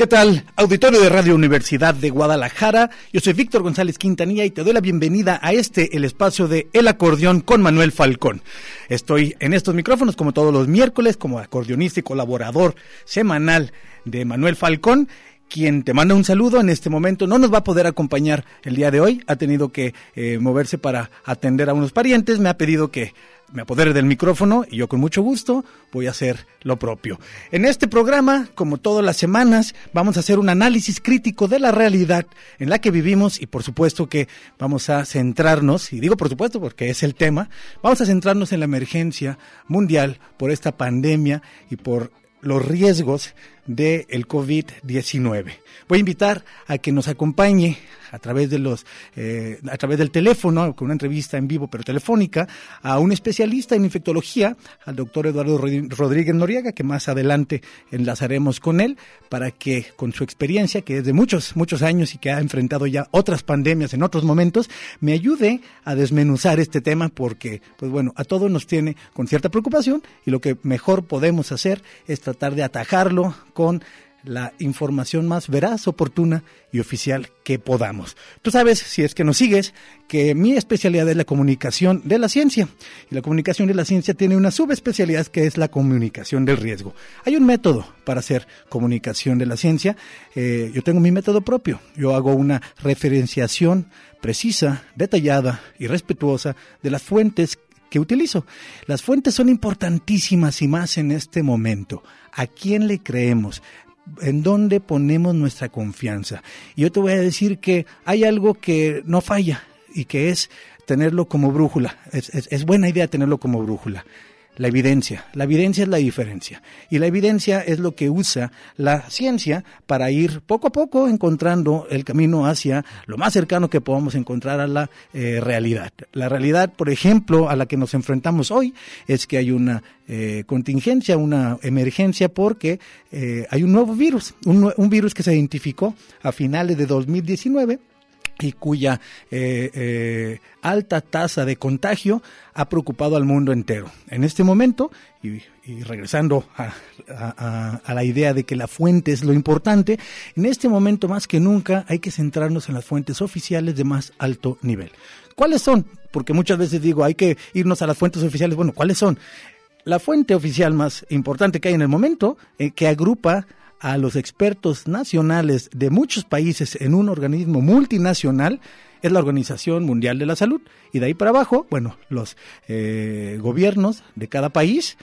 ¿Qué tal? Auditorio de Radio Universidad de Guadalajara. Yo soy Víctor González Quintanilla y te doy la bienvenida a este, el espacio de El Acordeón con Manuel Falcón. Estoy en estos micrófonos como todos los miércoles como acordeonista y colaborador semanal de Manuel Falcón quien te manda un saludo en este momento. No nos va a poder acompañar el día de hoy. Ha tenido que eh, moverse para atender a unos parientes. Me ha pedido que me apodere del micrófono y yo con mucho gusto voy a hacer lo propio. En este programa, como todas las semanas, vamos a hacer un análisis crítico de la realidad en la que vivimos y por supuesto que vamos a centrarnos, y digo por supuesto porque es el tema, vamos a centrarnos en la emergencia mundial por esta pandemia y por los riesgos del COVID-19. Voy a invitar a que nos acompañe a través de los eh, a través del teléfono con una entrevista en vivo pero telefónica a un especialista en infectología al doctor Eduardo Rodríguez Noriega que más adelante enlazaremos con él para que con su experiencia que es de muchos muchos años y que ha enfrentado ya otras pandemias en otros momentos me ayude a desmenuzar este tema porque pues bueno a todos nos tiene con cierta preocupación y lo que mejor podemos hacer es tratar de atajarlo con la información más veraz, oportuna y oficial que podamos. Tú sabes, si es que nos sigues, que mi especialidad es la comunicación de la ciencia. Y la comunicación de la ciencia tiene una subespecialidad que es la comunicación del riesgo. Hay un método para hacer comunicación de la ciencia. Eh, yo tengo mi método propio. Yo hago una referenciación precisa, detallada y respetuosa de las fuentes que utilizo. Las fuentes son importantísimas y más en este momento. ¿A quién le creemos? en dónde ponemos nuestra confianza. Y yo te voy a decir que hay algo que no falla y que es tenerlo como brújula. Es, buena idea tenerlo como brújula. La evidencia. La evidencia es la diferencia. Y la evidencia es lo que usa la ciencia para ir poco a poco encontrando el camino hacia lo más cercano que podamos encontrar a la eh, realidad. La realidad, por ejemplo, a la que nos enfrentamos hoy es que hay una eh, contingencia, una emergencia porque eh, hay un nuevo virus, un, un virus que se identificó a finales de 2019 y cuya eh, eh, alta tasa de contagio ha preocupado al mundo entero. En este momento, y, regresando a, la idea de que la fuente es lo importante, en este momento más que nunca hay que centrarnos en las fuentes oficiales de más alto nivel. ¿Cuáles son? Porque muchas veces digo, hay que irnos a las fuentes oficiales. Bueno, ¿cuáles son? La fuente oficial más importante que hay en el momento, eh, que agrupa a los expertos nacionales de muchos países en un organismo multinacional es la Organización Mundial de la Salud. Y de ahí para abajo, bueno, los eh, gobiernos de cada país,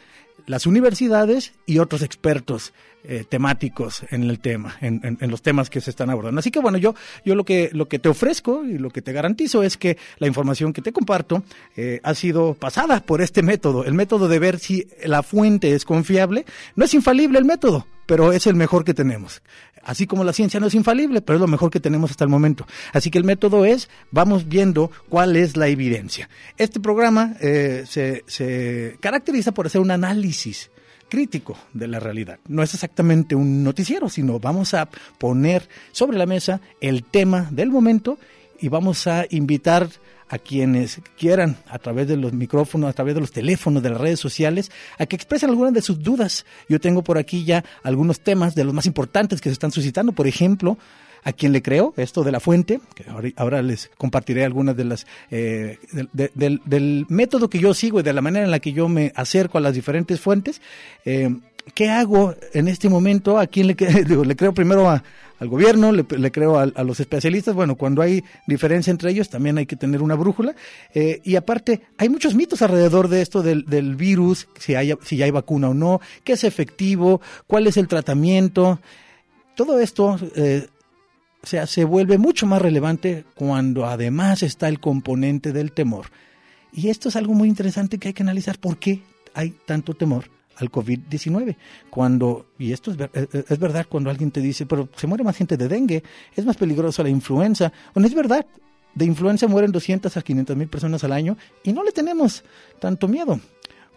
las universidades y otros expertos eh, temáticos en el tema, en, los temas que se están abordando. Así que bueno, yo, yo lo que lo que te ofrezco y lo que te garantizo es que la información que te comparto eh, ha sido pasada por este método, el método de ver si la fuente es confiable. No es infalible el método, pero es el mejor que tenemos. Así como la ciencia no es infalible, pero es lo mejor que tenemos hasta el momento. Así que el método es, vamos viendo cuál es la evidencia. Este programa eh, se, se caracteriza por hacer un análisis crítico de la realidad. No es exactamente un noticiero, sino vamos a poner sobre la mesa el tema del momento y vamos a invitar a quienes quieran, a través de los micrófonos, a través de los teléfonos, de las redes sociales, a que expresen algunas de sus dudas. Yo tengo por aquí ya algunos temas de los más importantes que se están suscitando. Por ejemplo, a quien le creo, esto de la fuente, que ahora, les compartiré algunas de las eh, del, método que yo sigo y de la manera en la que yo me acerco a las diferentes fuentes. Eh, ¿Qué hago en este momento? ¿A quién le, le creo primero al gobierno? Le, creo a, los especialistas? Bueno, cuando hay diferencia entre ellos también hay que tener una brújula. Eh, y aparte, hay muchos mitos alrededor de esto del, virus, si, hay, si ya hay vacuna o no, qué es efectivo, cuál es el tratamiento. Todo esto sea, se vuelve mucho más relevante cuando además está el componente del temor. Y esto es algo muy interesante que hay que analizar. ¿Por qué hay tanto temor al COVID-19? Cuando, y esto es, es, verdad, cuando alguien te dice, pero se muere más gente de dengue, es más peligroso la influenza. Bueno, es verdad, de influenza mueren 200 a 500 mil personas al año y no le tenemos tanto miedo.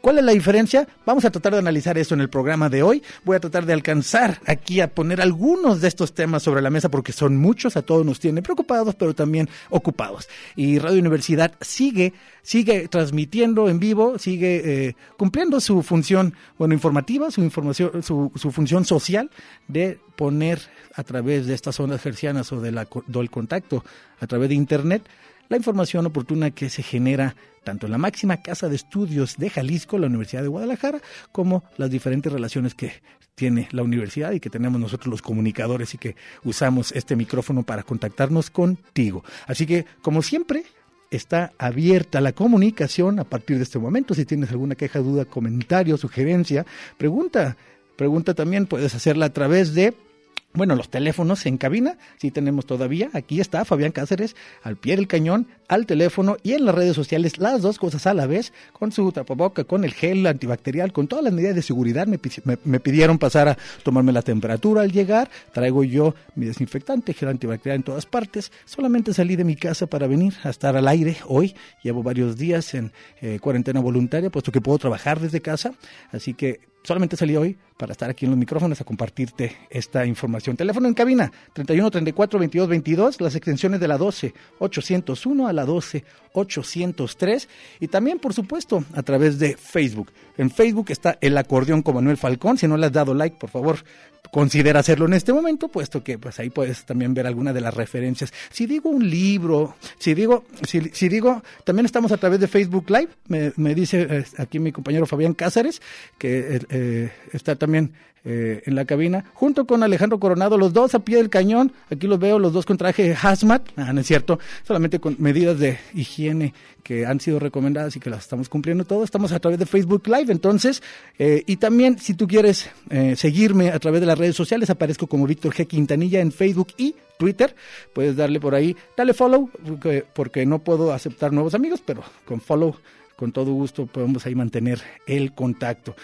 ¿Cuál es la diferencia? Vamos a tratar de analizar eso en el programa de hoy. Voy a tratar de alcanzar aquí a poner algunos de estos temas sobre la mesa porque son muchos, a todos nos tienen preocupados, pero también ocupados. Y Radio Universidad sigue, sigue transmitiendo en vivo, sigue eh, cumpliendo su función, bueno, informativa, su información, su, función social de poner a través de estas ondas gercianas o de la, del contacto a través de Internet la información oportuna que se genera tanto en la máxima casa de estudios de Jalisco, la Universidad de Guadalajara, como las diferentes relaciones que tiene la universidad y que tenemos nosotros los comunicadores y que usamos este micrófono para contactarnos contigo. Así que, como siempre, está abierta la comunicación a partir de este momento. Si tienes alguna queja, duda, comentario, sugerencia, pregunta. Pregunta también puedes hacerla a través de bueno, los teléfonos en cabina, sí tenemos todavía. Aquí está Fabián Cáceres al pie del cañón, al teléfono y en las redes sociales, las dos cosas a la vez, con su tapaboca, con el gel antibacterial, con todas las medidas de seguridad. Me, me, pidieron pasar a tomarme la temperatura al llegar. Traigo yo mi desinfectante, gel antibacterial en todas partes. Solamente salí de mi casa para venir a estar al aire hoy. Llevo varios días en eh, cuarentena voluntaria, puesto que puedo trabajar desde casa. Así que solamente salí hoy para estar aquí en los micrófonos a compartirte esta información. Teléfono en cabina 31 34 22 22, las extensiones de la 12 801 a la 12 803 y también por supuesto a través de Facebook. En Facebook está el acordeón con Manuel Falcón, si no le has dado like, por favor, considera hacerlo en este momento, puesto que pues ahí puedes también ver alguna de las referencias. Si digo un libro, si digo, si, digo, también estamos a través de Facebook Live, me, me dice eh, aquí mi compañero Fabián Cáceres, que eh, eh, está también eh, en la cabina, junto con Alejandro Coronado, los dos a pie del cañón, aquí los veo, los dos con traje hazmat, ah, no es cierto, solamente con medidas de higiene que han sido recomendadas y que las estamos cumpliendo todos, estamos a través de Facebook Live, entonces, eh, y también si tú quieres eh, seguirme a través de las redes sociales, aparezco como Víctor G. Quintanilla en Facebook y Twitter, puedes darle por ahí, dale follow, porque, porque no puedo aceptar nuevos amigos, pero con follow con todo gusto podemos ahí mantener el contacto.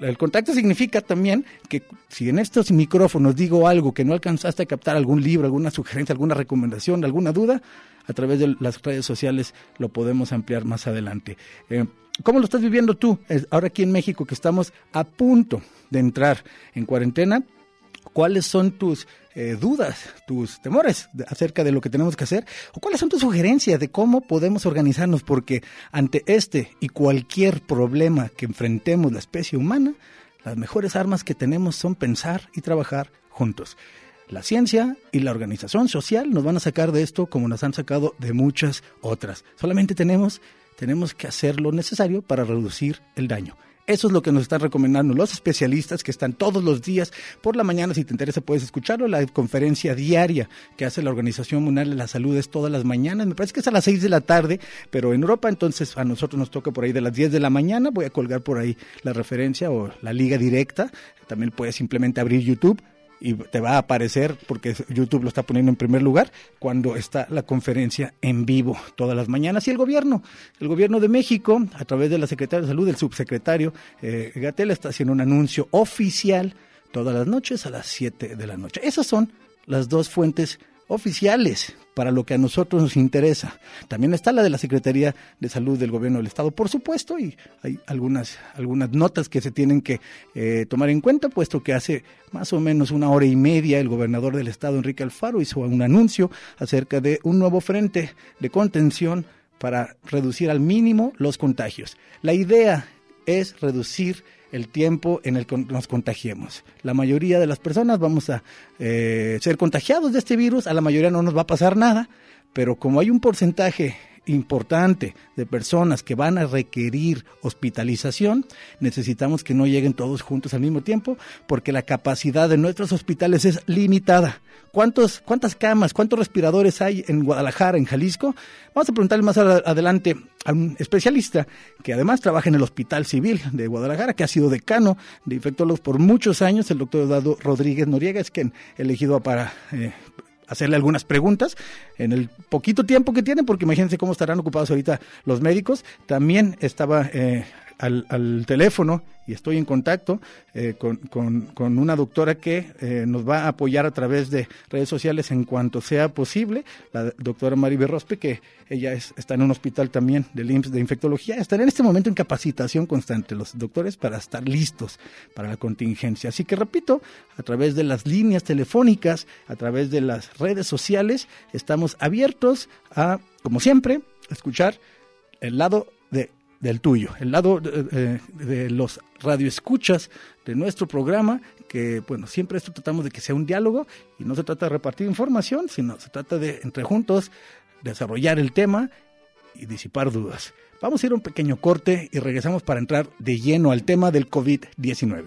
el contacto significa también que si en estos micrófonos digo algo que no alcanzaste a captar, algún libro, alguna sugerencia, alguna recomendación, alguna duda, a través de las redes sociales lo podemos ampliar más adelante. Eh, ¿Cómo lo estás viviendo tú? Ahora aquí en México que estamos a punto de entrar en cuarentena, ¿cuáles son tus eh, dudas, tus temores acerca de lo que tenemos que hacer, o cuáles son tus sugerencias de cómo podemos organizarnos, porque ante este y cualquier problema que enfrentemos la especie humana, las mejores armas que tenemos son pensar y trabajar juntos. La ciencia y la organización social nos van a sacar de esto como nos han sacado de muchas otras. Solamente tenemos, tenemos que hacer lo necesario para reducir el daño. Eso es lo que nos están recomendando los especialistas que están todos los días por la mañana. Si te interesa, puedes escucharlo. La conferencia diaria que hace la Organización Mundial de la Salud es todas las mañanas. Me parece que es a las 6 de la tarde, pero en Europa entonces a nosotros nos toca por ahí de las 10 de la mañana. Voy a colgar por ahí la referencia o la liga directa. También puedes simplemente abrir YouTube y te va a aparecer porque YouTube lo está poniendo en primer lugar cuando está la conferencia en vivo todas las mañanas y el gobierno, el gobierno de México a través de la secretaria de salud, el subsecretario eh, Gatel está haciendo un anuncio oficial todas las noches a las 7 de la noche. Esas son las dos fuentes oficiales para lo que a nosotros nos interesa. También está la de la Secretaría de Salud del Gobierno del Estado, por supuesto, y hay algunas, algunas notas que se tienen que eh, tomar en cuenta, puesto que hace más o menos una hora y media el gobernador del Estado, Enrique Alfaro, hizo un anuncio acerca de un nuevo frente de contención para reducir al mínimo los contagios. La idea es reducir el tiempo en el que nos contagiemos. La mayoría de las personas vamos a eh, ser contagiados de este virus, a la mayoría no nos va a pasar nada, pero como hay un porcentaje importante de personas que van a requerir hospitalización, necesitamos que no lleguen todos juntos al mismo tiempo, porque la capacidad de nuestros hospitales es limitada. ¿Cuántos, ¿Cuántas camas, cuántos respiradores hay en Guadalajara, en Jalisco? Vamos a preguntarle más adelante a un especialista que además trabaja en el Hospital Civil de Guadalajara, que ha sido decano de infectólogos por muchos años, el doctor Eduardo Rodríguez Noriega, es quien elegido para eh, hacerle algunas preguntas en el poquito tiempo que tiene, porque imagínense cómo estarán ocupados ahorita los médicos. También estaba eh, al, al, teléfono y estoy en contacto eh, con, con, una doctora que eh, nos va a apoyar a través de redes sociales en cuanto sea posible, la doctora Mari Berrospe, que ella es, está en un hospital también del IMSS de infectología, están en este momento en capacitación constante los doctores para estar listos para la contingencia. Así que repito, a través de las líneas telefónicas, a través de las redes sociales, estamos abiertos a, como siempre, escuchar el lado de del tuyo, el lado de, de, los radioescuchas de nuestro programa, que bueno, siempre esto tratamos de que sea un diálogo y no se trata de repartir información, sino se trata de entre juntos desarrollar el tema y disipar dudas. Vamos a ir a un pequeño corte y regresamos para entrar de lleno al tema del COVID-19.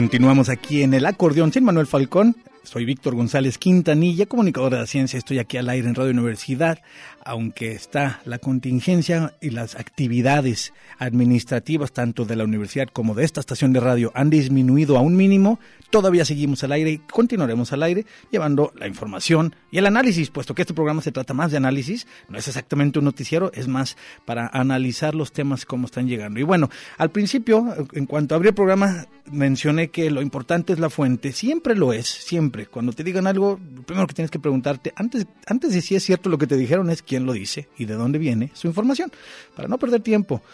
Continuamos aquí en el acordeón sin Manuel Falcón. Soy Víctor González Quintanilla, comunicador de ciencia. Estoy aquí al aire en Radio Universidad aunque está la contingencia y las actividades administrativas tanto de la universidad como de esta estación de radio han disminuido a un mínimo, todavía seguimos al aire y continuaremos al aire llevando la información y el análisis, puesto que este programa se trata más de análisis, no es exactamente un noticiero, es más para analizar los temas como están llegando. Y bueno, al principio, en cuanto abrí el programa, mencioné que lo importante es la fuente, siempre lo es, siempre. Cuando te digan algo, lo primero que tienes que preguntarte, antes, antes de si es cierto lo que te dijeron, es quién lo dice y de dónde viene su información. Para no perder tiempo,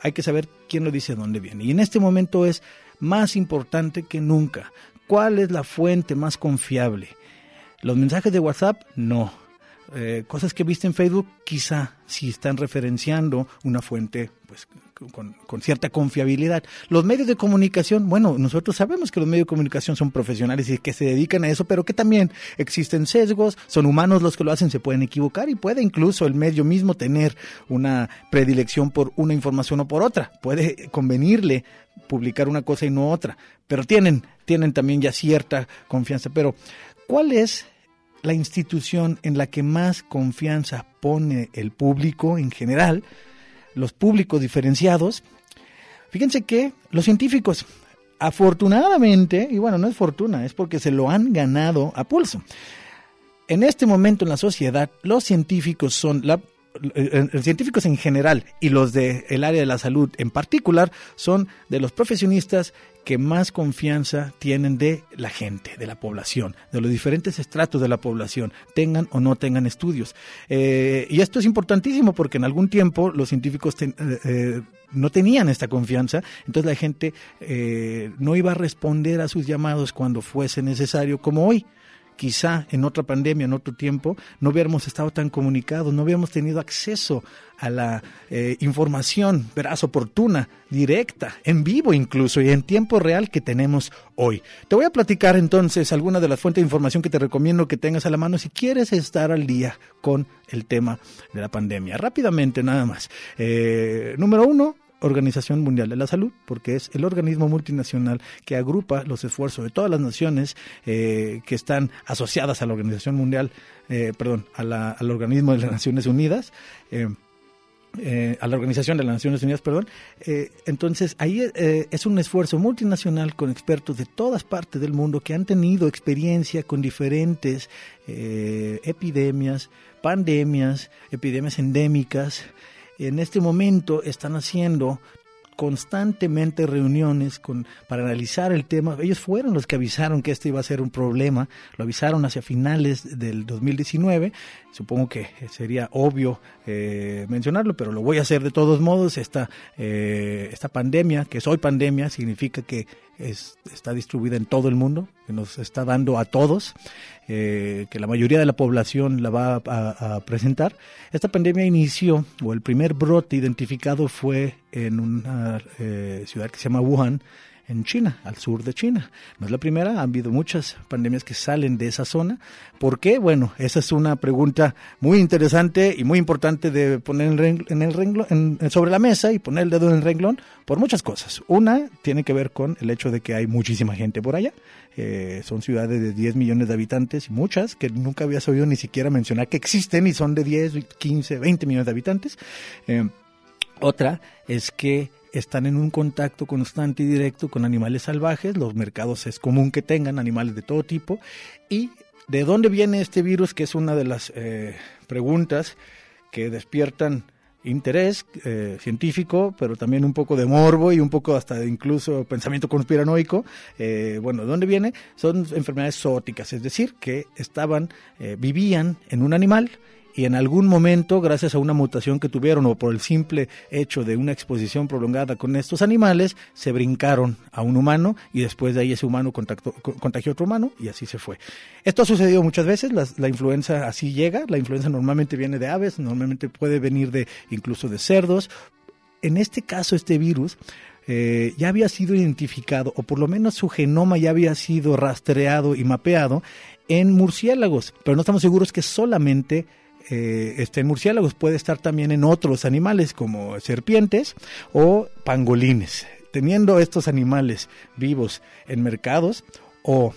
hay que saber quién lo dice, de dónde viene. Y en este momento es más importante que nunca. ¿Cuál es la fuente más confiable? ¿Los mensajes de WhatsApp? No. Eh, cosas que viste en Facebook, quizá si están referenciando una fuente pues, con, cierta confiabilidad. Los medios de comunicación, bueno, nosotros sabemos que los medios de comunicación son profesionales y que se dedican a eso, pero que también existen sesgos, son humanos los que lo hacen, se pueden equivocar y puede incluso el medio mismo tener una predilección por una información o por otra. Puede convenirle publicar una cosa y no otra, pero tienen, tienen también ya cierta confianza. Pero, ¿cuál es la institución en la que más confianza pone el público en general? Los públicos diferenciados, fíjense que los científicos, afortunadamente, y bueno, no es fortuna, es porque se lo han ganado a pulso. En este momento en la sociedad, los científicos son la los científicos en general y los del área de la salud en particular son de los profesionistas que más confianza tienen de la gente, de la población, de los diferentes estratos de la población, tengan o no tengan estudios. Eh, y esto es importantísimo porque en algún tiempo los científicos eh, eh, no tenían esta confianza, entonces la gente no iba a responder a sus llamados cuando fuese necesario como hoy quizá en otra pandemia, en otro tiempo, no hubiéramos estado tan comunicados, no hubiéramos tenido acceso a la eh, información veraz, oportuna, directa, en vivo incluso y en tiempo real que tenemos hoy. Te voy a platicar entonces algunas de las fuentes de información que te recomiendo que tengas a la mano si quieres estar al día con el tema de la pandemia. Rápidamente nada más. Eh, número uno, Organización Mundial de la Salud, porque es el organismo multinacional que agrupa los esfuerzos de todas las naciones eh, que están asociadas a la Organización Mundial, eh, perdón, al organismo de las Naciones Unidas. Eh, eh, a la Organización de las Naciones Unidas, perdón. Eh, entonces, ahí eh, es un esfuerzo multinacional con expertos de todas partes del mundo que han tenido experiencia con diferentes epidemias, pandemias, epidemias endémicas. En este momento están haciendo constantemente reuniones con, para analizar el tema. Ellos fueron los que avisaron que este iba a ser un problema, lo avisaron hacia finales del 2019. Supongo que sería obvio eh, mencionarlo, pero lo voy a hacer de todos modos. Esta, eh, esta pandemia, que es hoy pandemia, significa que es, está distribuida en todo el mundo, que nos está dando a todos, eh, que la mayoría de la población la va a, presentar. Esta pandemia inició, o el primer brote identificado fue en una eh, ciudad que se llama Wuhan, en China, al sur de China. No es la primera, han habido muchas pandemias que salen de esa zona. ¿Por qué? Bueno, esa es una pregunta muy interesante y muy importante de poner en el renglón, sobre la mesa y poner el dedo en el renglón por muchas cosas. Una tiene que ver con el hecho de que hay muchísima gente por allá. Eh, son ciudades de 10 millones de habitantes y muchas que nunca habías oído ni siquiera mencionar que existen y son de 10, 15, 20 millones de habitantes. Eh, otra es que están en un contacto constante y directo con animales salvajes, los mercados es común que tengan animales de todo tipo, y de dónde viene este virus, que es una de las eh, preguntas que despiertan interés eh, científico, pero también un poco de morbo y un poco hasta incluso pensamiento conspiranoico. Eh, bueno, ¿de dónde viene? Son enfermedades zoóticas, es decir, que estaban, vivían en un animal y en algún momento, gracias a una mutación que tuvieron o por el simple hecho de una exposición prolongada con estos animales, se brincaron a un humano y después de ahí ese humano contactó, contagió a otro humano y así se fue. Esto ha sucedido muchas veces, la, influenza así llega, la influenza normalmente viene de aves, normalmente puede venir de incluso de cerdos. En este caso, este virus eh, ya había sido identificado, o por lo menos su genoma ya había sido rastreado y mapeado en murciélagos, pero no estamos seguros que solamente eh, este, en murciélagos, puede estar también en otros animales como serpientes o pangolines. Teniendo estos animales vivos en mercados o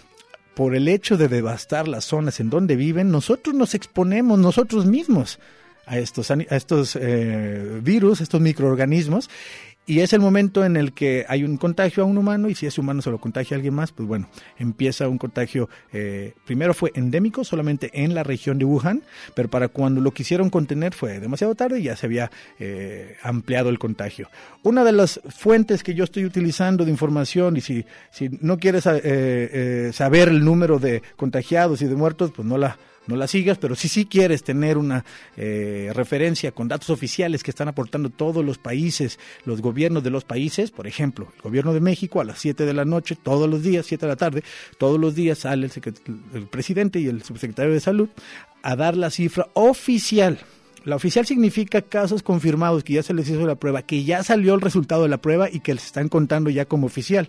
por el hecho de devastar las zonas en donde viven, nosotros nos exponemos nosotros mismos a estos, a estos eh, virus, estos microorganismos, y es el momento en el que hay un contagio a un humano y si ese humano se lo contagia a alguien más, pues bueno, empieza un contagio. Eh, primero fue endémico solamente en la región de Wuhan, pero para cuando lo quisieron contener fue demasiado tarde y ya se había eh, ampliado el contagio. Una de las fuentes que yo estoy utilizando de información y si, si no quieres eh, saber el número de contagiados y de muertos, pues no la no la sigas, pero si sí quieres tener una eh, referencia con datos oficiales que están aportando todos los países, los gobiernos de los países, por ejemplo, el gobierno de México a las 7 de la noche, todos los días, 7 de la tarde, todos los días sale el, presidente y el subsecretario de salud a dar la cifra oficial la oficial significa casos confirmados, que ya se les hizo la prueba, que ya salió el resultado de la prueba y que les están contando ya como oficial.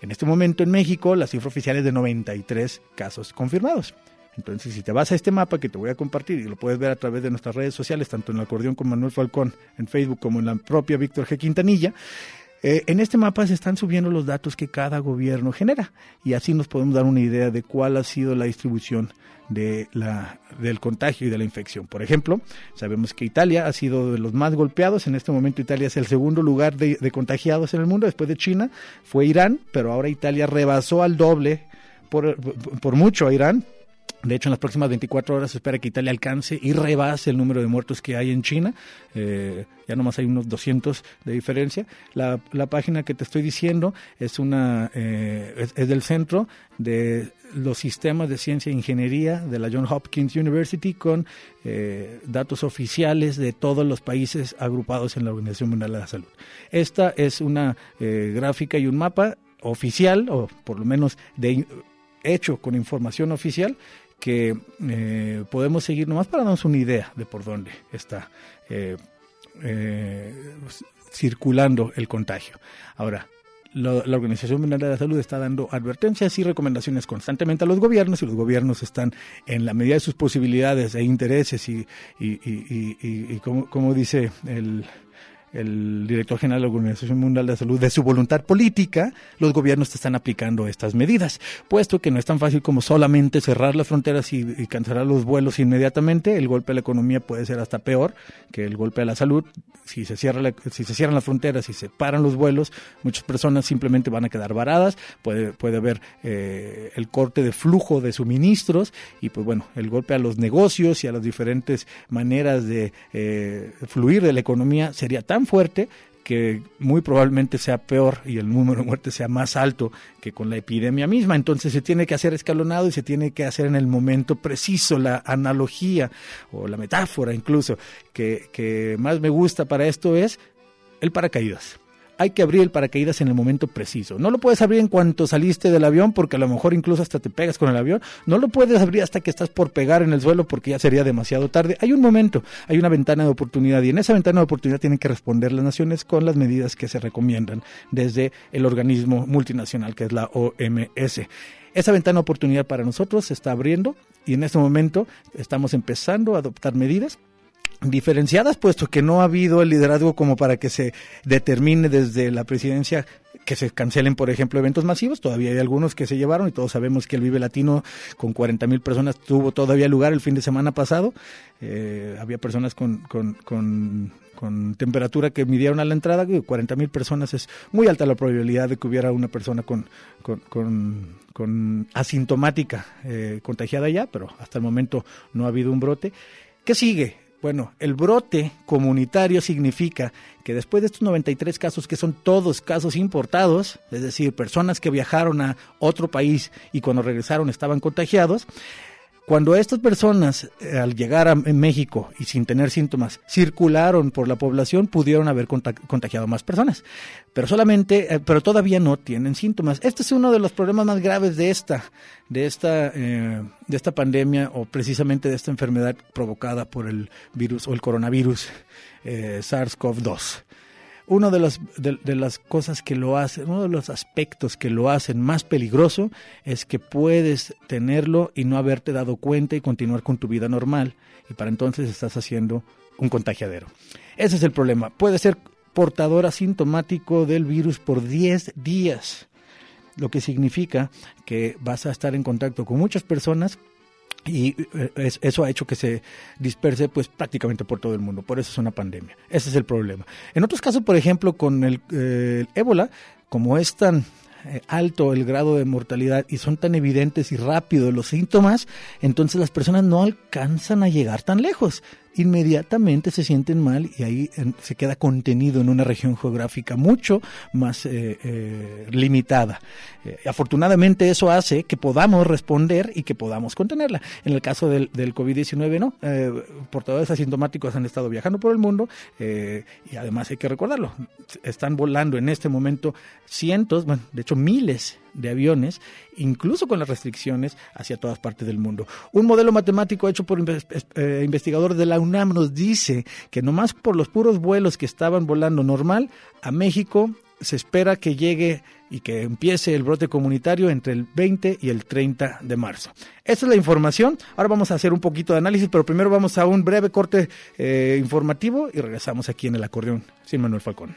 En este momento en México la cifra oficial es de 93 casos confirmados. Entonces, si te vas a este mapa que te voy a compartir y lo puedes ver a través de nuestras redes sociales, tanto en el acordeón con Manuel Falcón en Facebook como en la propia Víctor G. Quintanilla, eh, en este mapa se están subiendo los datos que cada gobierno genera y así nos podemos dar una idea de cuál ha sido la distribución de la, del contagio y de la infección. Por ejemplo, sabemos que Italia ha sido de los más golpeados. En este momento Italia es el segundo lugar de, contagiados en el mundo. Después de China fue Irán, pero ahora Italia rebasó al doble por, por mucho a Irán de hecho, en las próximas 24 horas se espera que Italia alcance y rebase el número de muertos que hay en China. Eh, ya nomás hay unos 200 de diferencia. La, página que te estoy diciendo es, una, eh, es, del Centro de los Sistemas de Ciencia e Ingeniería de la John Hopkins University con eh, datos oficiales de todos los países agrupados en la Organización Mundial de la Salud. Esta es una gráfica y un mapa oficial, o por lo menos de hecho con información oficial que eh, podemos seguir nomás para darnos una idea de por dónde está eh, eh, circulando el contagio. Ahora, la, Organización Mundial de la Salud está dando advertencias y recomendaciones constantemente a los gobiernos y los gobiernos están en la medida de sus posibilidades e intereses y, y, y, y como, como, dice el, el director general de la Organización Mundial de Salud de su voluntad política, los gobiernos están aplicando estas medidas, puesto que no es tan fácil como solamente cerrar las fronteras y, cancelar los vuelos inmediatamente, el golpe a la economía puede ser hasta peor que el golpe a la salud, si se cierra si se cierran las fronteras, si se paran los vuelos, muchas personas simplemente van a quedar varadas, puede, puede haber eh, el corte de flujo de suministros y pues bueno, el golpe a los negocios y a las diferentes maneras de eh, fluir de la economía sería tan fuerte que muy probablemente sea peor y el número de muertes sea más alto que con la epidemia misma. Entonces se tiene que hacer escalonado y se tiene que hacer en el momento preciso. La analogía o la metáfora incluso que, que más me gusta para esto es el paracaídas hay que abrir el paracaídas en el momento preciso. No lo puedes abrir en cuanto saliste del avión porque a lo mejor incluso hasta te pegas con el avión. No lo puedes abrir hasta que estás por pegar en el suelo porque ya sería demasiado tarde. Hay un momento, hay una ventana de oportunidad y en esa ventana de oportunidad tienen que responder las naciones con las medidas que se recomiendan desde el organismo multinacional que es la OMS. Esa ventana de oportunidad para nosotros se está abriendo y en este momento estamos empezando a adoptar medidas diferenciadas, puesto que no ha habido el liderazgo como para que se determine desde la presidencia que se cancelen, por ejemplo, eventos masivos. Todavía hay algunos que se llevaron y todos sabemos que el Vive Latino con 40 mil personas tuvo todavía lugar el fin de semana pasado. Eh, había personas con, con, con, con, temperatura que midieron a la entrada. 40 mil personas es muy alta la probabilidad de que hubiera una persona con, con, asintomática eh, contagiada ya, pero hasta el momento no ha habido un brote. ¿Qué sigue? Bueno, el brote comunitario significa que después de estos 93 casos, que son todos casos importados, es decir, personas que viajaron a otro país y cuando regresaron estaban contagiados, cuando estas personas, eh, al llegar a México y sin tener síntomas, circularon por la población, pudieron haber contagiado más personas. Pero solamente, eh, pero todavía no tienen síntomas. Este es uno de los problemas más graves de esta, de esta, eh, de esta pandemia o precisamente de esta enfermedad provocada por el virus o el coronavirus SARS-CoV-2 una de las, de, las cosas que lo hacen, uno de los aspectos que lo hacen más peligroso es que puedes tenerlo y no haberte dado cuenta y continuar con tu vida normal. Y para entonces estás haciendo un contagiadero. Ese es el problema. Puede ser portador asintomático del virus por 10 días, lo que significa que vas a estar en contacto con muchas personas y eh, eso ha hecho que se disperse pues prácticamente por todo el mundo. Por eso es una pandemia. Ese es el problema. En otros casos, por ejemplo, con el, eh, ébola, como es tan eh, alto el grado de mortalidad y son tan evidentes y rápidos los síntomas, entonces las personas no alcanzan a llegar tan lejos inmediatamente se sienten mal y ahí se queda contenido en una región geográfica mucho más eh, eh, limitada. Eh, afortunadamente eso hace que podamos responder y que podamos contenerla. En el caso del, del COVID-19 no, portadores asintomáticos han estado viajando por el mundo y además hay que recordarlo, están volando en este momento cientos, bueno, de hecho miles de aviones, incluso con las restricciones hacia todas partes del mundo. Un modelo matemático hecho por eh, investigadores de la UNAM nos dice que nomás por los puros vuelos que estaban volando normal a México se espera que llegue y que empiece el brote comunitario entre el 20 y el 30 de marzo. Esta es la información. Ahora vamos a hacer un poquito de análisis, pero primero vamos a un breve corte eh, informativo y regresamos aquí en el acordeón sin Manuel Falcón.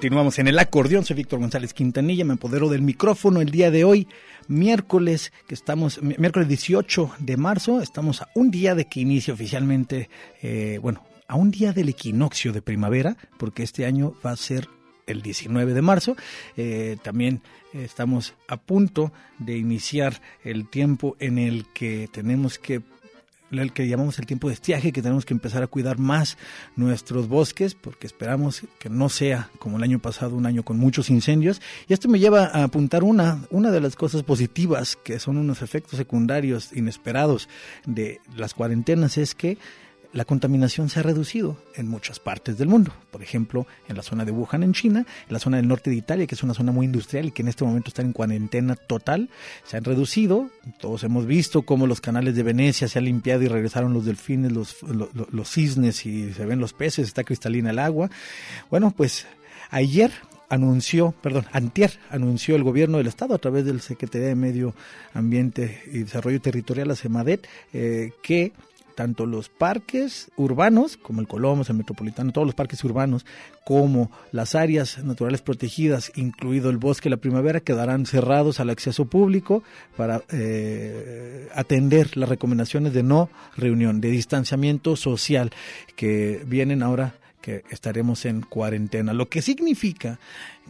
Continuamos en el acordeón, soy Víctor González Quintanilla, me apodero del micrófono el día de hoy, miércoles, que estamos, miércoles 18 de marzo, estamos a un día de que inicie oficialmente, eh, bueno, a un día del equinoccio de primavera, porque este año va a ser el 19 de marzo. Eh, también estamos a punto de iniciar el tiempo en el que tenemos que el que llamamos el tiempo de estiaje, que tenemos que empezar a cuidar más nuestros bosques, porque esperamos que no sea como el año pasado, un año con muchos incendios. Y esto me lleva a apuntar una, una de las cosas positivas, que son unos efectos secundarios inesperados de las cuarentenas, es que la contaminación se ha reducido en muchas partes del mundo. Por ejemplo, en la zona de Wuhan, en China, en la zona del norte de Italia, que es una zona muy industrial y que en este momento está en cuarentena total, se han reducido. Todos hemos visto cómo los canales de Venecia se han limpiado y regresaron los delfines, los, los, cisnes y se ven los peces, está cristalina el agua. Bueno, pues ayer anunció, perdón, antier anunció el gobierno del estado a través del Secretaría de Medio Ambiente y Desarrollo Territorial, la CEMADET, eh, que tanto los parques urbanos, como el Colombo, el Metropolitano, todos los parques urbanos, como las áreas naturales protegidas, incluido el bosque de la primavera, quedarán cerrados al acceso público para eh, atender las recomendaciones de no reunión, de distanciamiento social, que vienen ahora que estaremos en cuarentena, lo que significa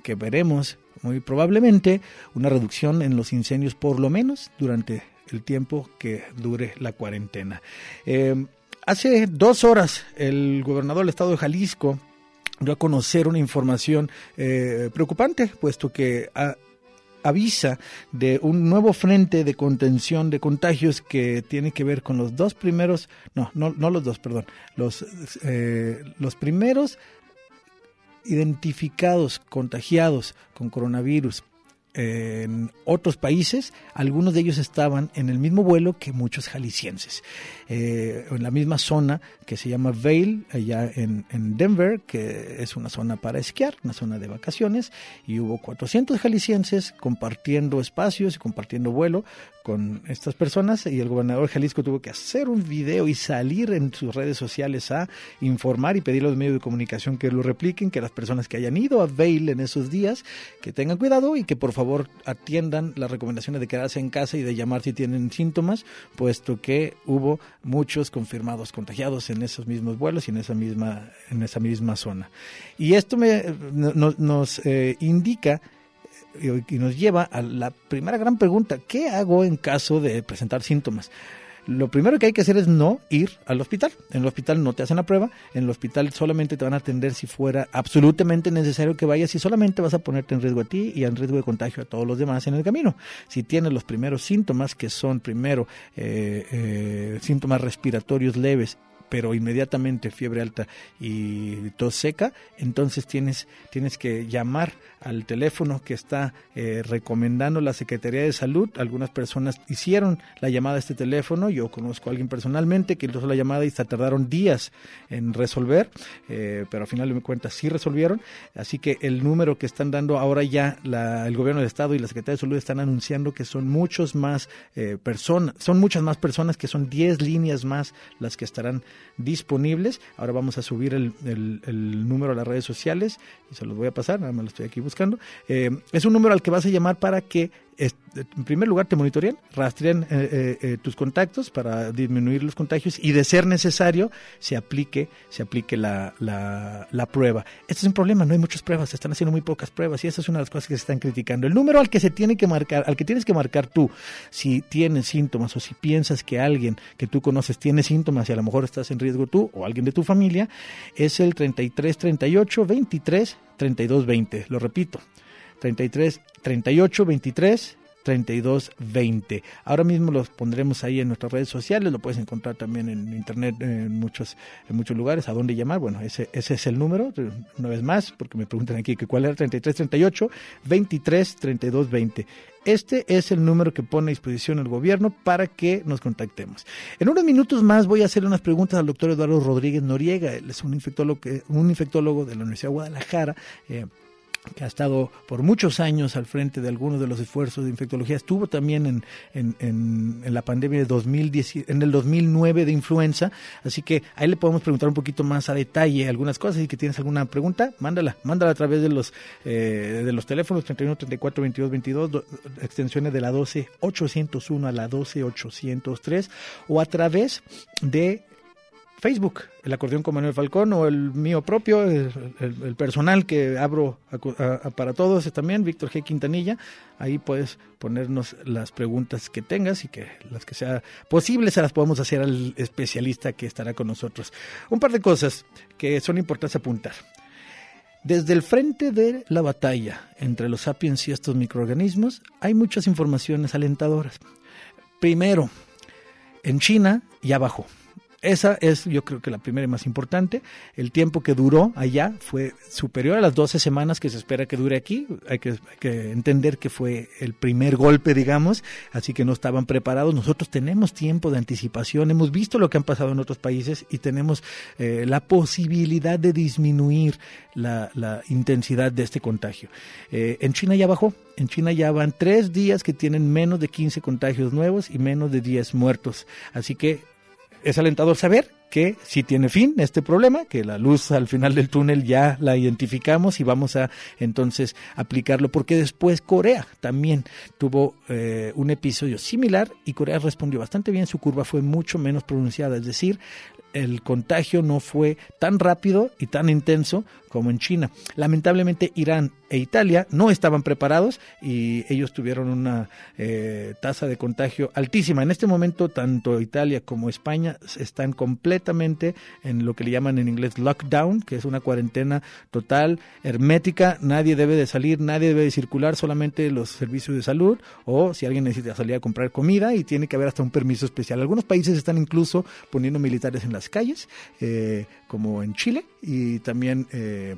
que veremos muy probablemente una reducción en los incendios por lo menos durante el tiempo que dure la cuarentena. Eh, hace dos horas el gobernador del estado de Jalisco dio a conocer una información eh, preocupante, puesto que avisa de un nuevo frente de contención de contagios que tiene que ver con los dos primeros, no, no, no los dos, perdón, los, eh, los primeros identificados contagiados con coronavirus en otros países, algunos de ellos estaban en el mismo vuelo que muchos jaliscienses, eh, en la misma zona que se llama Vail, allá en, en, Denver, que es una zona para esquiar, una zona de vacaciones, y hubo 400 jaliscienses compartiendo espacios y compartiendo vuelo con estas personas y el gobernador Jalisco tuvo que hacer un video y salir en sus redes sociales a informar y pedir a los medios de comunicación que lo repliquen, que las personas que hayan ido a Vail en esos días, que tengan cuidado y que por favor atiendan las recomendaciones de quedarse en casa y de llamar si tienen síntomas, puesto que hubo muchos confirmados contagiados en esos mismos vuelos y en esa misma, en esa misma zona. Y esto me, nos eh, indica y nos lleva a la primera gran pregunta, ¿qué hago en caso de presentar síntomas? Lo primero que hay que hacer es no ir al hospital. En el hospital no te hacen la prueba, en el hospital solamente te van a atender si fuera absolutamente necesario que vayas y solamente vas a ponerte en riesgo a ti y en riesgo de contagio a todos los demás en el camino. Si tienes los primeros síntomas, que son primero eh, eh, síntomas respiratorios leves pero inmediatamente fiebre alta y tos seca, entonces tienes, tienes que llamar al teléfono que está eh, recomendando la Secretaría de Salud. Algunas personas hicieron la llamada a este teléfono, yo conozco a alguien personalmente que hizo la llamada y se tardaron días en resolver, eh, pero al final me cuenta sí resolvieron. Así que el número que están dando ahora ya el gobierno del Estado y la Secretaría de Salud están anunciando que son muchos más eh, personas, son muchas más personas que son 10 líneas más las que estarán disponibles. Ahora vamos a subir el, el, número a las redes sociales y se los voy a pasar, nada más lo estoy aquí buscando. Eh, es un número al que vas a llamar para que en primer lugar te monitorean, rastrean eh, eh, eh, tus contactos para disminuir los contagios y de ser necesario se aplique, se aplique la, la, prueba. Este es un problema, no hay muchas pruebas, se están haciendo muy pocas pruebas y esa es una de las cosas que se están criticando. El número al que se tiene que marcar, al que tienes que marcar tú, si tienes síntomas o si piensas que alguien que tú conoces tiene síntomas y a lo mejor estás en riesgo tú o alguien de tu familia, es el 33 38 23 32 20. Lo repito, 33 38 23 32 20. Ahora mismo los pondremos ahí en nuestras redes sociales, lo puedes encontrar también en internet en muchos en muchos lugares, a dónde llamar. Bueno, ese ese es el número, una vez más, porque me preguntan aquí que cuál era 33 38 23 32 20. Este es el número que pone a disposición el gobierno para que nos contactemos. En unos minutos más voy a hacer unas preguntas al doctor Eduardo Rodríguez Noriega. Él es un infectólogo, un infectólogo de la Universidad de Guadalajara. Eh, que ha estado por muchos años al frente de algunos de los esfuerzos de infectología, estuvo también en, en, en, la pandemia de 2010, en el 2009 de influenza, así que ahí le podemos preguntar un poquito más a detalle algunas cosas. Y que tienes alguna pregunta, mándala, mándala a través de los eh, de los teléfonos 31 34 22 22, extensiones de la 12 801 a la 12 803 o a través de Facebook, el acordeón con Manuel Falcón o el mío propio, el, personal que abro para todos también, Víctor G. Quintanilla. Ahí puedes ponernos las preguntas que tengas y que las que sea posible se las podemos hacer al especialista que estará con nosotros. Un par de cosas que son importantes apuntar. Desde el frente de la batalla entre los sapiens y estos microorganismos hay muchas informaciones alentadoras. Primero, en China ya bajó. Esa es, yo creo que la primera y más importante. El tiempo que duró allá fue superior a las 12 semanas que se espera que dure aquí. Hay que, entender que fue el primer golpe, digamos, así que no estaban preparados. Nosotros tenemos tiempo de anticipación, hemos visto lo que han pasado en otros países y tenemos eh, la posibilidad de disminuir la, intensidad de este contagio. Eh, en China ya bajó, en China ya van tres días que tienen menos de 15 contagios nuevos y menos de 10 muertos. Así que es alentador saber que si tiene fin este problema, que la luz al final del túnel ya la identificamos y vamos a entonces aplicarlo, porque después Corea también tuvo eh, un episodio similar y Corea respondió bastante bien, su curva fue mucho menos pronunciada, es decir, el contagio no fue tan rápido y tan intenso como en China. Lamentablemente Irán e Italia no estaban preparados y ellos tuvieron una eh, tasa de contagio altísima. En este momento tanto Italia como España están completamente en lo que le llaman en inglés lockdown, que es una cuarentena total, hermética, nadie debe de salir, nadie debe de circular, solamente los servicios de salud o si alguien necesita salir a comprar comida y tiene que haber hasta un permiso especial. Algunos países están incluso poniendo militares en las calles, eh, como en Chile y también... Eh,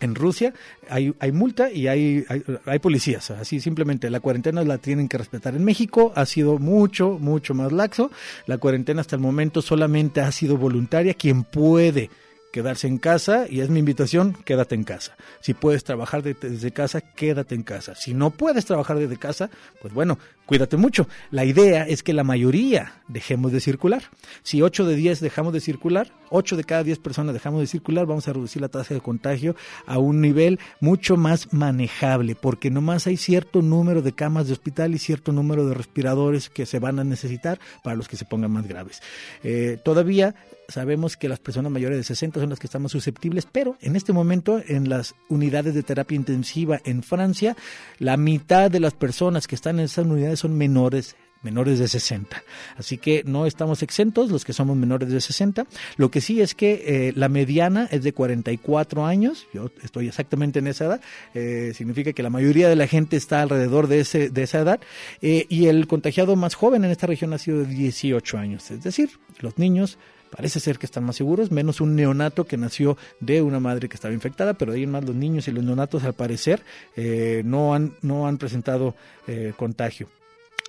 en Rusia hay, hay multa y hay, hay, policías. Así simplemente la cuarentena la tienen que respetar. En México ha sido mucho, mucho más laxo. La cuarentena hasta el momento solamente ha sido voluntaria. Quien puede quedarse en casa y es mi invitación, quédate en casa. Si puedes trabajar desde casa, quédate en casa. Si no puedes trabajar desde casa, pues bueno, cuídate mucho. La idea es que la mayoría dejemos de circular. Si 8 de 10 dejamos de circular, 8 de cada 10 personas dejamos de circular, vamos a reducir la tasa de contagio a un nivel mucho más manejable, porque nomás hay cierto número de camas de hospital y cierto número de respiradores que se van a necesitar para los que se pongan más graves. Eh, todavía sabemos que las personas mayores de 60 son las que están más susceptibles, pero en este momento en las unidades de terapia intensiva en Francia, la mitad de las personas que están en esas unidades son menores menores de 60. Así que no estamos exentos los que somos menores de 60. Lo que sí es que eh, la mediana es de 44 años. Yo estoy exactamente en esa edad. Eh, significa que la mayoría de la gente está alrededor de, ese, de esa edad. Eh, y el contagiado más joven en esta región ha sido de 18 años. Es decir, los niños parece ser que están más seguros, menos un neonato que nació de una madre que estaba infectada, pero de ahí en más los niños y los neonatos al parecer eh, no, han, no han presentado eh, contagio.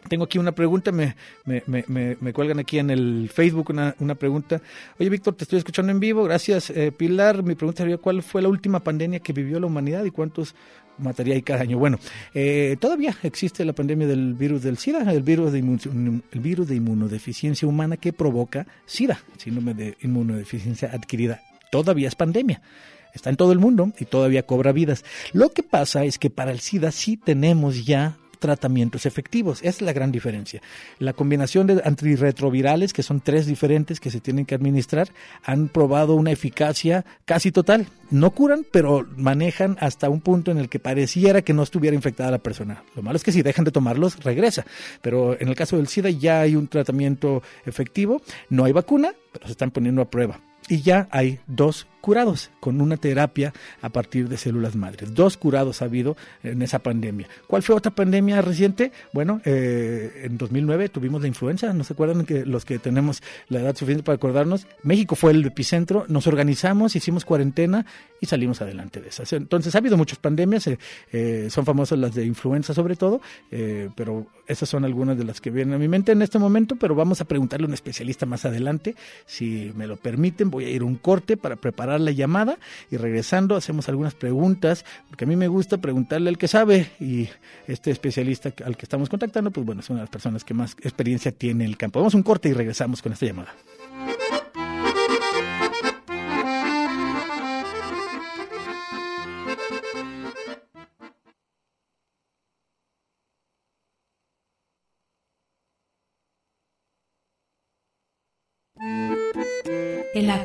Tengo aquí una pregunta, me, me, me, me, cuelgan aquí en el Facebook una, una, pregunta. Oye, Víctor, te estoy escuchando en vivo. Gracias, eh, Pilar. Mi pregunta sería, ¿cuál fue la última pandemia que vivió la humanidad y cuántos mataría ahí cada año? Bueno, eh, todavía existe la pandemia del virus del SIDA, el virus de, el virus de inmunodeficiencia humana que provoca SIDA, síndrome de inmunodeficiencia adquirida. Todavía es pandemia está en todo el mundo y todavía cobra vidas. Lo que pasa es que para el SIDA sí tenemos ya tratamientos efectivos. Esa es la gran diferencia. La combinación de antirretrovirales, que son tres diferentes que se tienen que administrar, han probado una eficacia casi total. No curan, pero manejan hasta un punto en el que pareciera que no estuviera infectada la persona. Lo malo es que si dejan de tomarlos, regresa. Pero en el caso del SIDA ya hay un tratamiento efectivo, no hay vacuna, pero se están poniendo a prueba. Y ya hay dos curados con una terapia a partir de células madres. Dos curados ha habido en esa pandemia. ¿Cuál fue otra pandemia reciente? Bueno, eh, en 2009 tuvimos la influenza. ¿No se acuerdan que los que tenemos la edad suficiente para acordarnos? México fue el epicentro. Nos organizamos, hicimos cuarentena y salimos adelante de esas. Entonces ha habido muchas pandemias. Eh, eh, son famosas las de influenza sobre todo, pero esas son algunas de las que vienen a mi mente en este momento. Pero vamos a preguntarle a un especialista más adelante. Si me lo permiten, voy a ir un corte para preparar la llamada y regresando hacemos algunas preguntas, porque a mí me gusta preguntarle al que sabe y este especialista al que estamos contactando, pues bueno, es una de las personas que más experiencia tiene en el campo. Vamos a un corte y regresamos con esta llamada.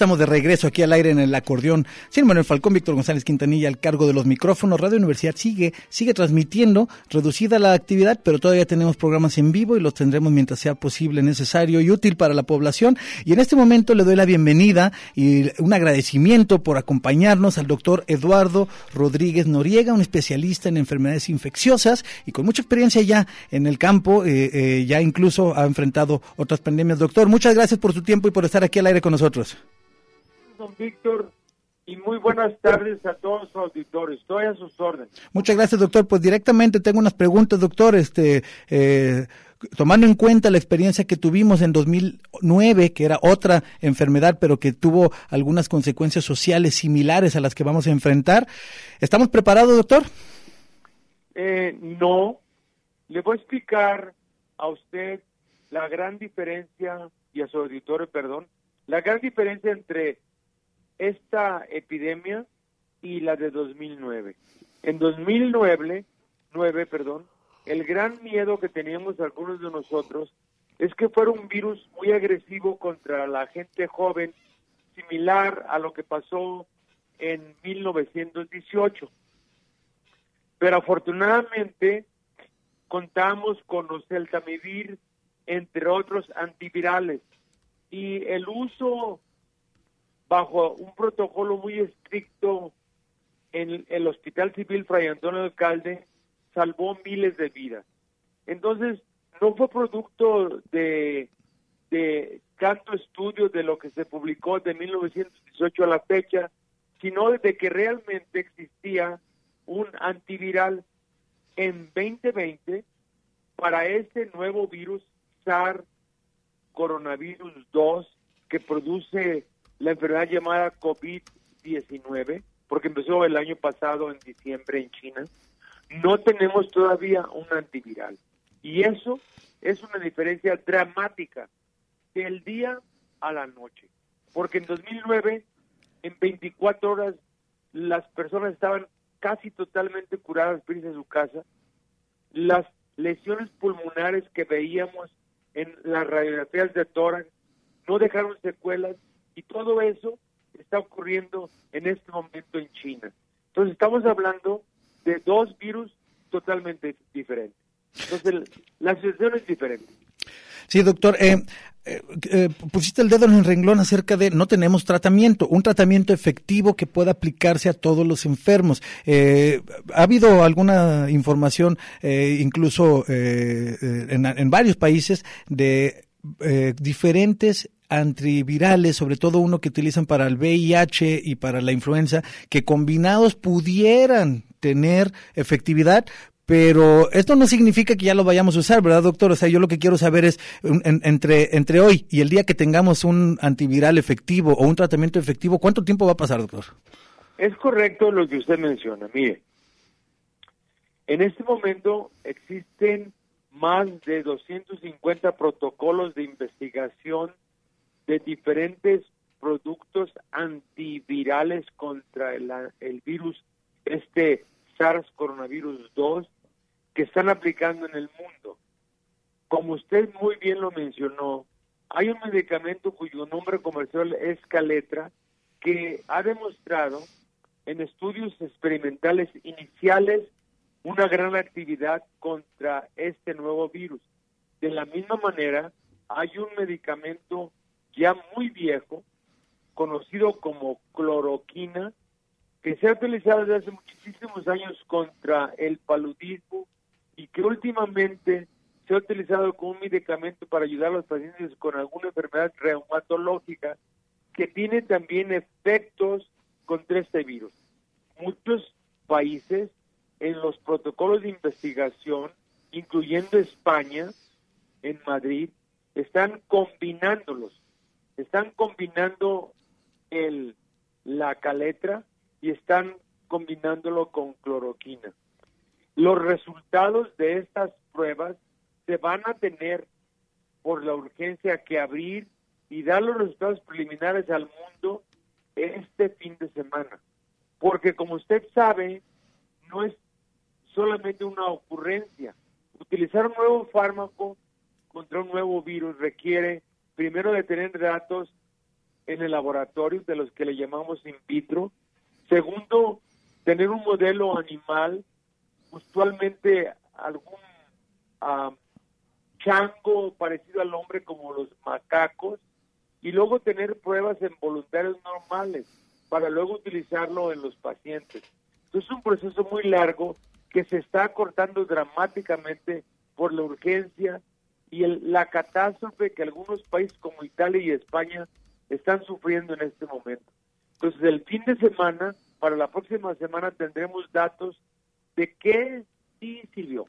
Estamos de regreso aquí al aire en el acordeón. Sin Manuel Falcón, Víctor González Quintanilla al cargo de los micrófonos. Radio Universidad sigue, sigue transmitiendo, reducida la actividad, pero todavía tenemos programas en vivo y los tendremos mientras sea posible, necesario y útil para la población. Y en este momento le doy la bienvenida y un agradecimiento por acompañarnos al doctor Eduardo Rodríguez Noriega, un especialista en enfermedades infecciosas y con mucha experiencia ya en el campo, eh, eh, ya incluso ha enfrentado otras pandemias. Doctor, muchas gracias por su tiempo y por estar aquí al aire con nosotros don Víctor, y muy buenas tardes a todos los auditores. Estoy a sus órdenes. Muchas gracias, doctor. Pues directamente tengo unas preguntas, doctor. Este, eh, tomando en cuenta la experiencia que tuvimos en 2009, que era otra enfermedad, pero que tuvo algunas consecuencias sociales similares a las que vamos a enfrentar, ¿estamos preparados, doctor? Eh, no. Le voy a explicar a usted la gran diferencia, y a su auditorio, perdón, la gran diferencia entre esta epidemia y la de 2009. En 2009, 9, perdón, el gran miedo que teníamos algunos de nosotros es que fuera un virus muy agresivo contra la gente joven, similar a lo que pasó en 1918. Pero afortunadamente contamos con los celtamivir, entre otros antivirales, y el uso bajo un protocolo muy estricto en el Hospital Civil Fray Antonio Alcalde, salvó miles de vidas. Entonces, no fue producto de, tanto estudio de lo que se publicó de 1918 a la fecha, sino de que realmente existía un antiviral en 2020 para este nuevo virus SARS coronavirus 2 que produce la enfermedad llamada COVID-19, porque empezó el año pasado en diciembre en China, no tenemos todavía un antiviral. Y eso es una diferencia dramática del día a la noche. Porque en 2009, en 24 horas, las personas estaban casi totalmente curadas para irse a su casa. Las lesiones pulmonares que veíamos en las radiografías de tórax no dejaron secuelas y todo eso está ocurriendo en este momento en China. Entonces estamos hablando de dos virus totalmente diferentes. Entonces la situación es diferente. Sí, doctor. Eh, eh, eh, pusiste el dedo en el renglón acerca de no tenemos tratamiento, un tratamiento efectivo que pueda aplicarse a todos los enfermos. ha habido alguna información, incluso en, en, varios países, de diferentes antivirales, sobre todo uno que utilizan para el VIH y para la influenza, que combinados pudieran tener efectividad, pero esto no significa que ya lo vayamos a usar, ¿verdad, doctor? O sea, yo lo que quiero saber es, entre, entre hoy y el día que tengamos un antiviral efectivo o un tratamiento efectivo, ¿cuánto tiempo va a pasar, doctor? Es correcto lo que usted menciona. Mire, en este momento existen más de 250 protocolos de investigación de diferentes productos antivirales contra el, el virus, este SARS coronavirus 2, que están aplicando en el mundo. Como usted muy bien lo mencionó, hay un medicamento cuyo nombre comercial es Caletra, que ha demostrado en estudios experimentales iniciales una gran actividad contra este nuevo virus. De la misma manera, hay un medicamento ya muy viejo, conocido como cloroquina, que se ha utilizado desde hace muchísimos años contra el paludismo y que últimamente se ha utilizado como un medicamento para ayudar a los pacientes con alguna enfermedad reumatológica que tiene también efectos contra este virus. Muchos países en los protocolos de investigación, incluyendo España, en Madrid, están combinándolos, están combinando el, la caletra y están combinándolo con cloroquina. Los resultados de estas pruebas se van a tener por la urgencia que abrir y dar los resultados preliminares al mundo este fin de semana. Porque como usted sabe, no es solamente una ocurrencia. Utilizar un nuevo fármaco contra un nuevo virus requiere primero de tener datos en el laboratorio de los que le llamamos in vitro. Segundo, tener un modelo animal, usualmente algún uh, chango parecido al hombre como los macacos, y luego tener pruebas en voluntarios normales para luego utilizarlo en los pacientes. Entonces es un proceso muy largo que se está cortando dramáticamente por la urgencia y el, la catástrofe que algunos países como Italia y España están sufriendo en este momento. Entonces, el fin de semana, para la próxima semana, tendremos datos de qué sí sirvió.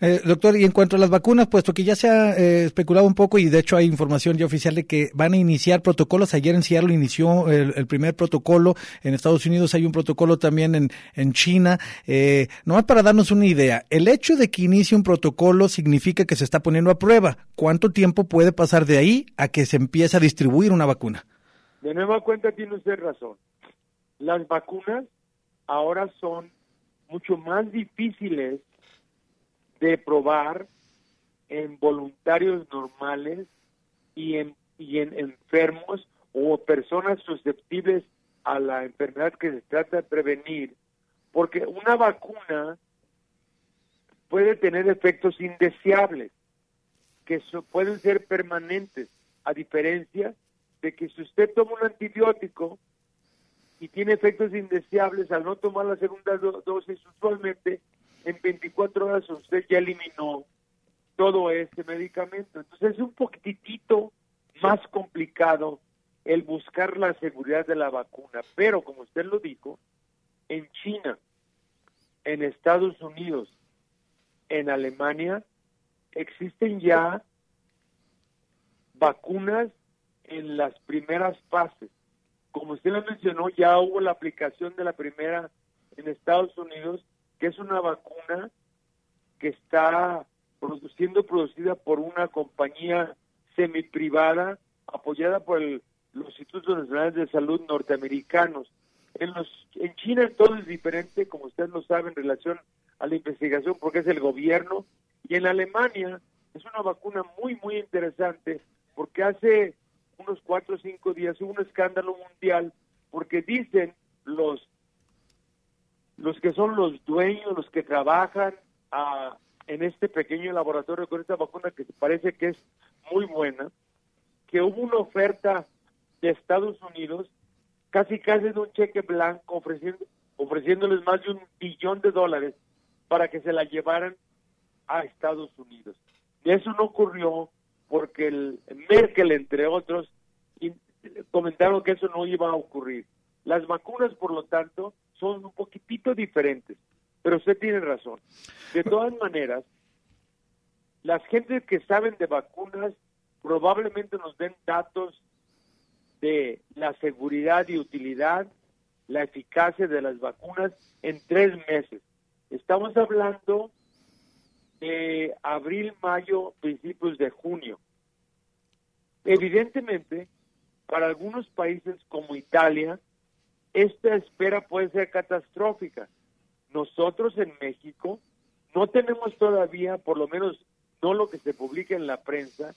Eh, doctor, y en cuanto a las vacunas, puesto que ya se ha eh, especulado un poco y de hecho hay información ya oficial de que van a iniciar protocolos. Ayer en Seattle inició el, primer protocolo. En Estados Unidos hay un protocolo también en, en China. Eh, nomás para darnos una idea, el hecho de que inicie un protocolo significa que se está poniendo a prueba. ¿Cuánto tiempo puede pasar de ahí a que se empiece a distribuir una vacuna? De nueva cuenta tiene usted razón. Las vacunas ahora son mucho más difíciles de probar en voluntarios normales y en, y en enfermos o personas susceptibles a la enfermedad que se trata de prevenir, porque una vacuna puede tener efectos indeseables que pueden ser permanentes, a diferencia de que si usted toma un antibiótico y tiene efectos indeseables al no tomar la segunda dosis, usualmente en 24 horas usted ya eliminó todo ese medicamento. Entonces es un poquitito más complicado el buscar la seguridad de la vacuna. Pero como usted lo dijo, en China, en Estados Unidos, en Alemania, existen ya vacunas en las primeras fases. Como usted lo mencionó, ya hubo la aplicación de la primera en Estados Unidos que es una vacuna que está produciendo producida por una compañía semi-privada apoyada por los Institutos Nacionales de Salud norteamericanos. En, los, en China todo es diferente, como ustedes lo saben, en relación a la investigación, porque es el gobierno. Y en Alemania es una vacuna muy, muy interesante, porque hace unos cuatro o cinco días hubo un escándalo mundial, porque dicen los los que son los dueños, los que trabajan ah, en este pequeño laboratorio con esta vacuna que parece que es muy buena, que hubo una oferta de Estados Unidos casi casi de un cheque blanco ofreciendo, ofreciéndoles más de un billón de dólares para que se la llevaran a Estados Unidos. Y eso no ocurrió porque el Merkel, entre otros, comentaron que eso no iba a ocurrir. Las vacunas, por lo tanto, son un poquitito diferentes, pero usted tiene razón. De todas maneras, las gentes que saben de vacunas probablemente nos den datos de la seguridad y utilidad, la eficacia de las vacunas en tres meses. Estamos hablando de abril, mayo, principios de junio. Evidentemente, para algunos países como Italia, esta espera puede ser catastrófica. Nosotros en México no tenemos todavía, por lo menos no lo que se publica en la prensa,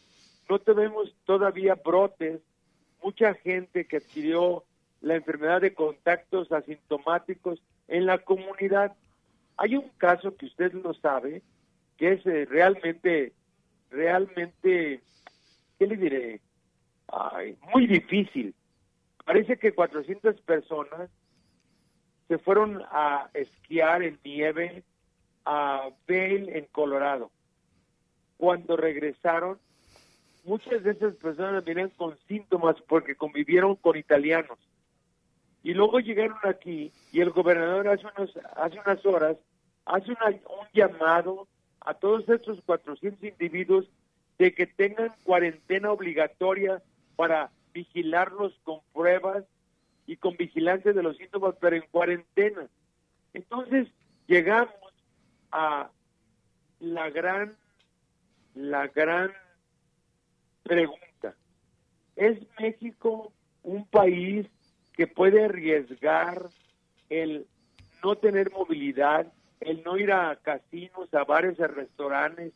no tenemos todavía brotes, mucha gente que adquirió la enfermedad de contactos asintomáticos en la comunidad. Hay un caso que usted lo sabe, que es eh, realmente, realmente, ¿qué le diré? muy difícil Parece que 400 personas se fueron a esquiar en nieve a Vail, en Colorado. Cuando regresaron, muchas de esas personas venían con síntomas porque convivieron con italianos. Y luego llegaron aquí y el gobernador hace, unos, hace unas horas hace un llamado a todos estos 400 individuos de que tengan cuarentena obligatoria para vigilarlos con pruebas y con vigilancia de los síntomas, pero en cuarentena. Entonces llegamos a la gran, la gran pregunta. ¿Es México un país que puede arriesgar el no tener movilidad, el no ir a casinos, a bares, a restaurantes,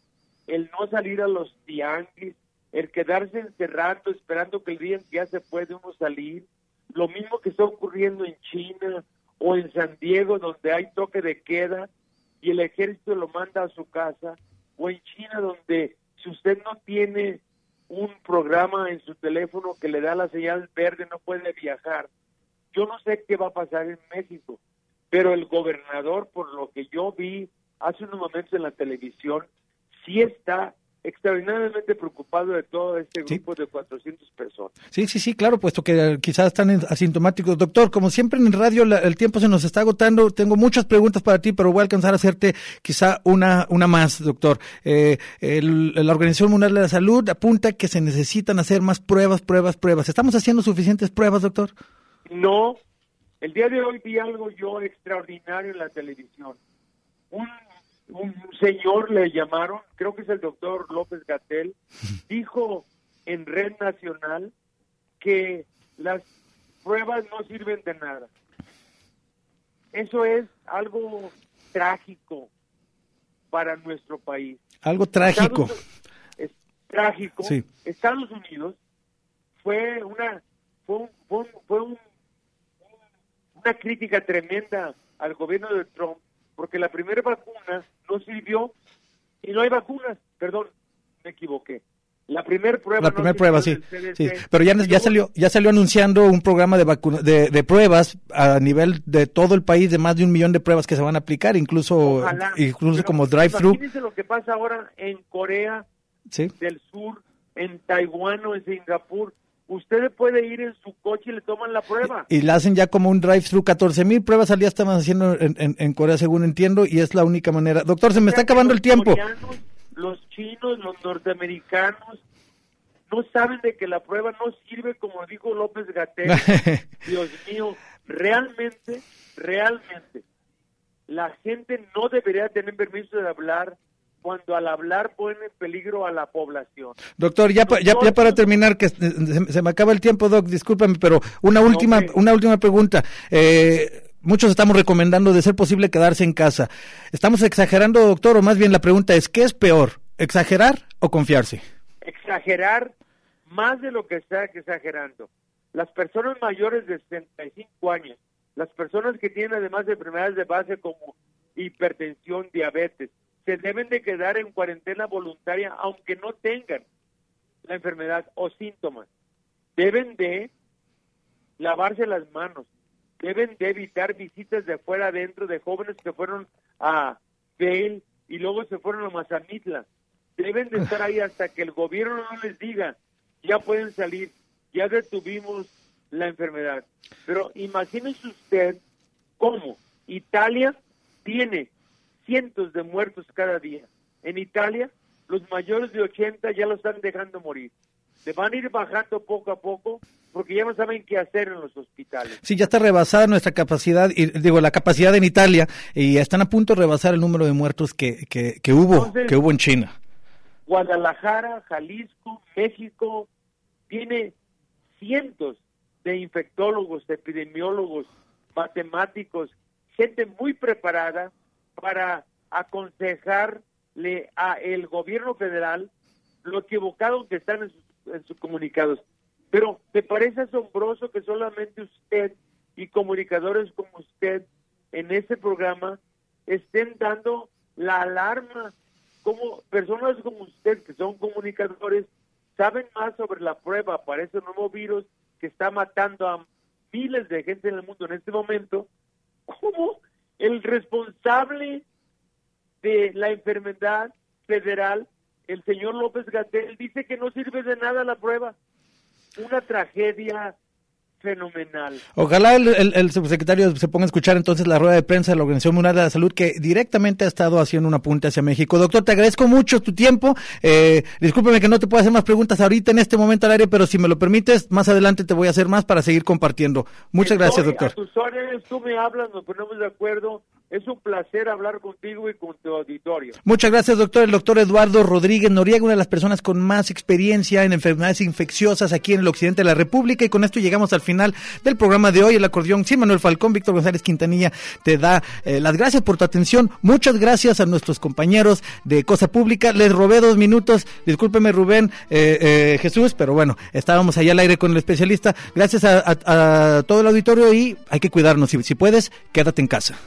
el no salir a los tianguis, el quedarse encerrado esperando que el día ya se puede uno salir, lo mismo que está ocurriendo en China o en San Diego donde hay toque de queda y el ejército lo manda a su casa, o en China donde si usted no tiene un programa en su teléfono que le da la señal verde no puede viajar. Yo no sé qué va a pasar en México, pero el gobernador, por lo que yo vi hace unos momentos en la televisión, sí está extraordinariamente preocupado de todo este grupo de 400 personas. Sí, sí, sí, claro, puesto que quizás están asintomáticos. Doctor, como siempre en radio el tiempo se nos está agotando. Tengo muchas preguntas para ti, pero voy a alcanzar a hacerte quizá una, una más, doctor. Eh, la Organización Mundial de la Salud apunta que se necesitan hacer más pruebas, pruebas, pruebas. ¿Estamos haciendo suficientes pruebas, doctor? No. El día de hoy vi algo yo extraordinario en la televisión. Un un señor le llamaron, creo que es el doctor López Gatel, dijo en Red Nacional que las pruebas no sirven de nada. Eso es algo trágico para nuestro país. Algo trágico. es trágico. Estados Unidos fue una fue, fue una crítica tremenda al gobierno de Trump porque la primera vacuna no sirvió y no hay vacunas, perdón, me equivoqué. La primera prueba. La primera prueba, sí, sí. Pero ya, ya salió, ya salió anunciando un programa de, vacuna, de, pruebas a nivel de todo el país de más de un millón de pruebas que se van a aplicar, incluso, incluso como drive-thru. Imagínense lo que pasa ahora en Corea del Sur, en Taiwán o en Singapur usted puede ir en su coche y le toman la prueba. Y, la hacen ya como un drive-thru. 14 mil pruebas al día estamos haciendo en, Corea, según entiendo, y es la única manera. Doctor, se me está acabando el tiempo. Los chinos, los norteamericanos, no saben de que la prueba no sirve, como dijo López Gatel. Dios mío, realmente, realmente, la gente no debería tener permiso de hablar cuando al hablar pone en peligro a la población. Doctor, ya, ya, para terminar, que se, me acaba el tiempo, Doc, discúlpame, pero una última, una última pregunta. Eh, muchos estamos recomendando de ser posible quedarse en casa. ¿Estamos exagerando, doctor? O más bien la pregunta es, ¿qué es peor? ¿Exagerar o confiarse? Exagerar más de lo que está exagerando. Las personas mayores de 65 años, las personas que tienen además de enfermedades de base como hipertensión, diabetes, se deben de quedar en cuarentena voluntaria aunque no tengan la enfermedad o síntomas. Deben de lavarse las manos, deben de evitar visitas de afuera adentro de jóvenes que fueron a Bale y luego se fueron a Mazamitla. Deben de estar ahí hasta que el gobierno no les diga, ya pueden salir, ya detuvimos la enfermedad. Pero imagínese usted cómo Italia tiene cientos de muertos cada día. En Italia, los mayores de 80 ya lo están dejando morir. Se van a ir bajando poco a poco porque ya no saben qué hacer en los hospitales. Sí, ya está rebasada nuestra capacidad, y, digo, la capacidad en Italia, y están a punto de rebasar el número de muertos que, que, hubo, que hubo en China. Guadalajara, Jalisco, México, tiene cientos de infectólogos, epidemiólogos, matemáticos, gente muy preparada para aconsejarle a el gobierno federal lo equivocado que están en sus, en sus comunicados. Pero me parece asombroso que solamente usted y comunicadores como usted en este programa estén dando la alarma, como personas como usted que son comunicadores saben más sobre la prueba para ese nuevo virus que está matando a miles de gente en el mundo en este momento, ¿cómo el responsable de la enfermedad federal el señor López Gatel dice que no sirve de nada la prueba. Una tragedia fenomenal. Ojalá el, el, subsecretario se ponga a escuchar entonces la rueda de prensa de la Organización Mundial de la Salud que directamente ha estado haciendo un apunte hacia México. Doctor, te agradezco mucho tu tiempo. Eh, discúlpeme que no te puedo hacer más preguntas ahorita en este momento al aire, pero si me lo permites, más adelante te voy a hacer más para seguir compartiendo. Muchas gracias, doctor. A tus órdenes, tú me hablas, nos ponemos de acuerdo es un placer hablar contigo y con tu auditorio. Muchas gracias, doctor. El doctor Eduardo Rodríguez Noriega, una de las personas con más experiencia en enfermedades infecciosas aquí en el occidente de la República. Y con esto llegamos al final del programa de hoy. El acordeón, sí, Manuel Falcón, Víctor González Quintanilla, te da eh, las gracias por tu atención. Muchas gracias a nuestros compañeros de Cosa Pública. Les robé dos minutos. Discúlpeme, Rubén, eh, eh, Jesús, pero bueno, estábamos allá al aire con el especialista. Gracias a, todo el auditorio y hay que cuidarnos. si puedes, quédate en casa.